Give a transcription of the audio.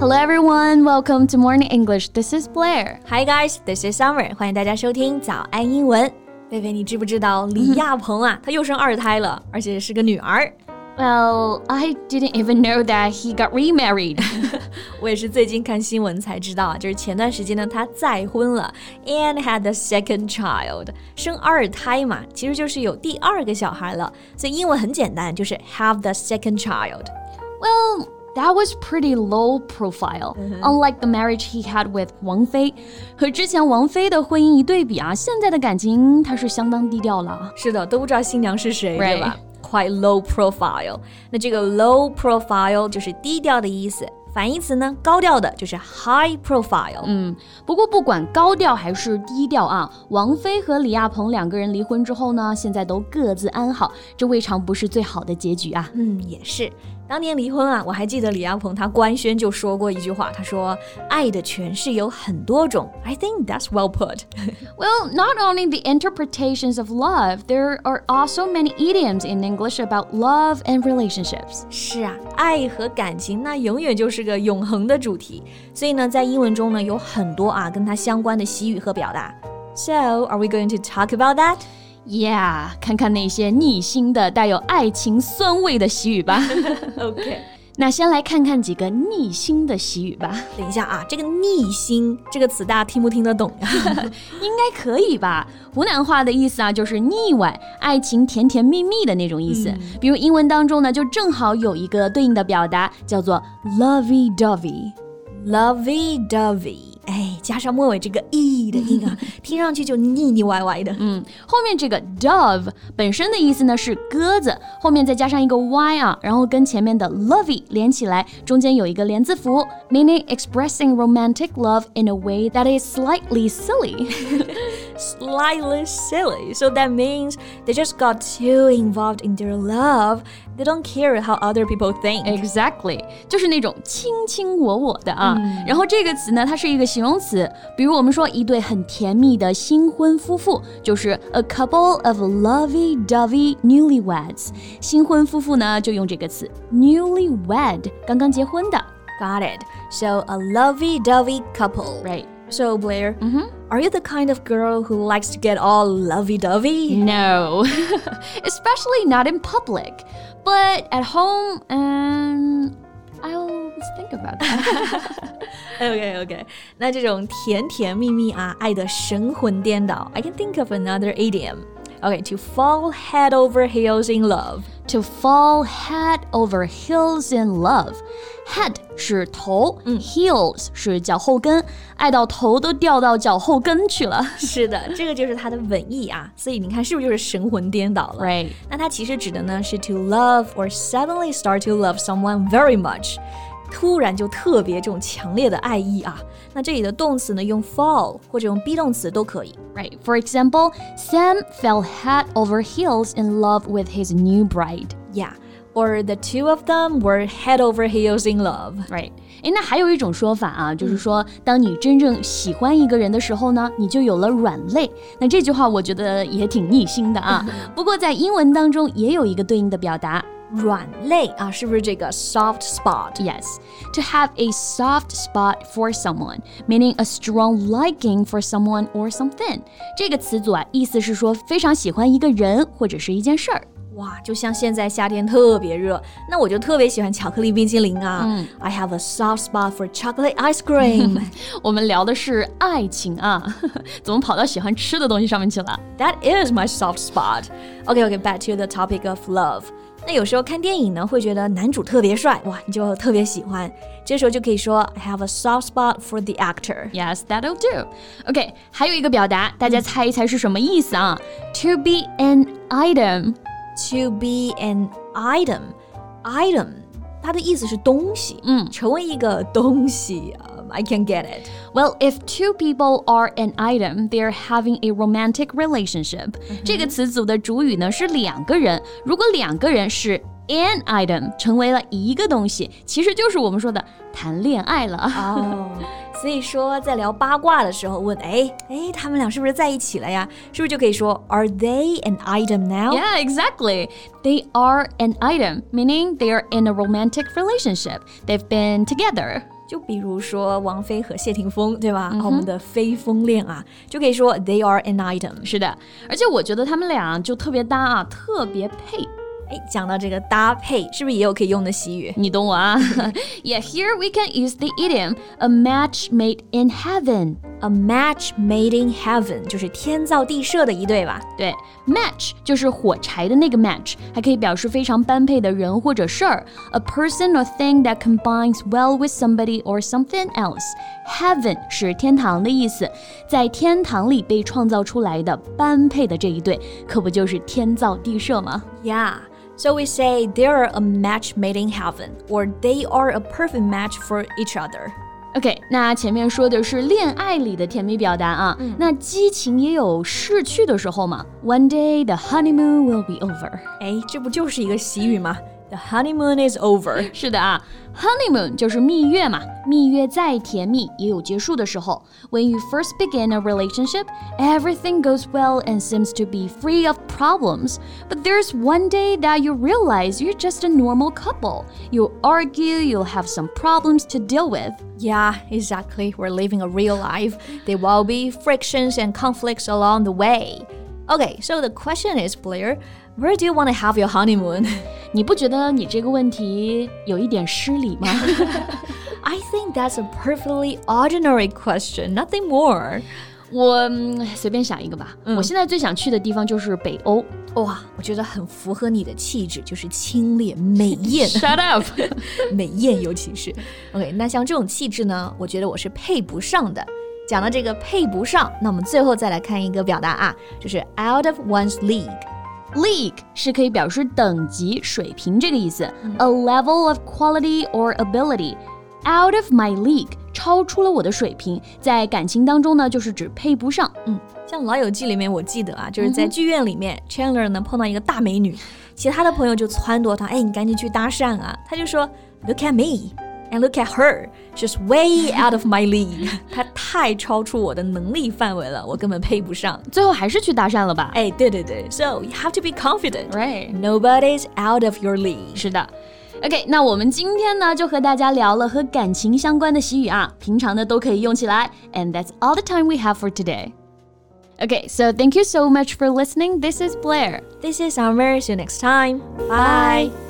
Hello everyone, welcome to Morning English. This is Blair. Hi guys, this is Summer. 欢迎大家收听早安英文。贝贝，你知不知道李亚鹏啊，他又生二胎了，而且是个女儿。Well, I didn't even know that he got remarried. 我也是最近看新闻才知道啊，就是前段时间呢，他再婚了，and had the second child，生二胎嘛，其实就是有第二个小孩了。所以英文很简单，就是 have the second child。Well. That was pretty low profile, unlike the marriage he had with 王菲。和之前王菲的婚姻一对比啊，现在的感情他是相当低调了。是的，都不知道新娘是谁，对吧？quite low profile。那这个 low profile 就是低调的意思。反义词呢，高调的就是 high profile。嗯，不过不管高调还是低调啊，王菲和李亚鹏两个人离婚之后呢，现在都各自安好，这未尝不是最好的结局啊。嗯，也是。 当年离婚啊，我还记得李亚鹏他官宣就说过一句话，他说：“爱的诠释有很多种。” I think that's well put. well, not only the interpretations of love, there are also many idioms in English about love and relationships. 是啊，爱和感情那永远就是个永恒的主题，所以呢，在英文中呢有很多啊跟它相关的习语和表达。So, are we going to talk about that? Yeah，看看那些逆心的、带有爱情酸味的习语吧。OK，那先来看看几个逆心的习语吧。等一下啊，这个逆心这个词大家听不听得懂呀？应该可以吧？湖南话的意思啊，就是腻歪、爱情甜甜蜜蜜的那种意思。嗯、比如英文当中呢，就正好有一个对应的表达，叫做 lovey dovey。lovey dovey。哎，加上末尾这个 e 的音啊，听上去就腻腻歪歪的。嗯，后面这个 dove 本身的意思呢是鸽子，后面再加上一个 y 啊，然后跟前面的 lovey 连起来，中间有一个连字符，meaning expressing romantic love in a way that is slightly silly. slightly silly. So that means they just got too involved in their love. They don't care how other people think. Exactly，就是那种卿卿我我的啊。嗯、然后这个词呢，它是一个形容词，比如我们说一对很甜蜜的新婚夫妇，就是 a couple of lovey-dovey newlyweds。新婚夫妇呢，就用这个词 newlywed，刚刚结婚的。Got it. So a lovey-dovey couple. Right. So, Blair, mm-hmm. are you the kind of girl who likes to get all lovey dovey? No, especially not in public. But at home, um, I'll think about that. okay, okay. 那这种甜甜蜜蜜啊，爱的神魂颠倒，I can think of another idiom. Okay, to fall head over heels in love. To fall head over heels in love. Head 是头，嗯，heels 是脚后跟，爱到头都掉到脚后跟去了。是的，这个就是它的文意啊。所以你看，是不是就是神魂颠倒了？Right。那它其实指的呢是 to love or suddenly start to love someone very much。 突然就特别这种强烈的爱意啊。那这里的动词呢，用 fall 或者用 be 动词都可以。Right. For example, Sam fell head over heels in love with his new bride. Yeah. Or the two of them were head over heels in love. Right. 诶，那还有一种说法啊，就是说，当你真正喜欢一个人的时候呢，你就有了软肋。那这句话我觉得也挺逆心的啊。不过在英文当中也有一个对应的表达。 软肋啊，是不是这个 soft spot? Yes, to have a soft spot for someone, meaning a strong liking for someone or something. 这个词组啊，意思是说非常喜欢一个人或者是一件事儿。 哇，就像现在夏天特别热，那我就特别喜欢巧克力冰淇淋啊。嗯，I have a soft spot for chocolate ice cream 我们聊的是爱情啊，怎么跑到喜欢吃的东西上面去了？That is my soft spot. Okay, okay, back to the topic of love. 那有时候看电影呢，会觉得男主特别帅，哇，你就特别喜欢。这时候就可以说 I have a soft spot for the actor. Yes, that'll do. OK，还有一个表达，大家猜一猜是什么意思啊？To be an item. To be an item. Item，它的意思是东西，嗯，成为一个东西啊。I can get it. Well, if two people are an item, they're having a romantic relationship. 这个词组的主语呢是两个人，如果两个人是 an item 成为了一个东西，其实就是我们说的谈恋爱了。哦， 所以说在聊八卦的时候问，哎哎，他们俩是不是在一起了呀？是不是就可以说 Are they an item now? Yeah, exactly. They are an item, meaning they are in a romantic relationship. They've been together. 就比如说王菲和谢霆锋，对吧？我们的飞风恋啊，就可以说 they are an item。是的，而且我觉得他们俩就特别搭啊，特别配。哎，讲到这个搭配，是不是也有可以用的习语？你懂我啊？Yeah, here we can use the idiom "a match made in heaven." A match made in heaven 就是天造地设的一对吧？对，match 就是火柴的那个 match，还可以表示非常般配的人或者事儿。A person or thing that combines well with somebody or something else. Heaven 是天堂的意思，在天堂里被创造出来的般配的这一对，可不就是天造地设吗？Yeah. So we say they're a match made in heaven, or they are a perfect match for each other. OK，那前面说的是恋爱里的甜蜜表达啊，嗯、那激情也有逝去的时候嘛。One day the honeymoon will be over。哎，这不就是一个习语吗 ？The honeymoon is over。是的啊，honeymoon 就是蜜月嘛，蜜月再甜蜜也有结束的时候。When you first begin a relationship, everything goes well and seems to be free of problems. But there's one day that you realize you're just a normal couple. You'll argue, you'll have some problems to deal with. Yeah, exactly. We're living a real life. There will be frictions and conflicts along the way. Okay, so the question is, Blair, where do you want to have your honeymoon? 你不觉得你这个问题有一点失礼吗？I think that's a perfectly ordinary question, nothing more. 我随便想一个吧。我现在最想去的地方就是北欧。哇，我觉得很符合你的气质，就是清冽美艳。Shut up，美艳尤其是。OK，那像这种气质呢，我觉得我是配不上的。讲到这个配不上，那我们最后再来看一个表达啊，就是 out of one's league。League 是可以表示等级、水平这个意思。A level of quality or ability out of my league，超出了我的水平。在感情当中呢，就是指配不上。嗯，像《老友记》里面，我记得啊，就是在剧院里面，Chandler 呢碰到一个大美女，其他的朋友就撺掇他，哎，你赶紧去搭讪啊。他就说，Look at me。And look at her, she's way out of my league. 她太超出我的能力范围了，我根本配不上。最后还是去搭讪了吧？哎，对对对，So you have to be confident, right? Nobody's out of your league. 是的。OK，那我们今天呢就和大家聊了和感情相关的习语啊，平常的都可以用起来。And that's all the time we have for today. Okay, so thank you so much for listening. This is Blair. This is Summer. See you next time. Bye. Bye.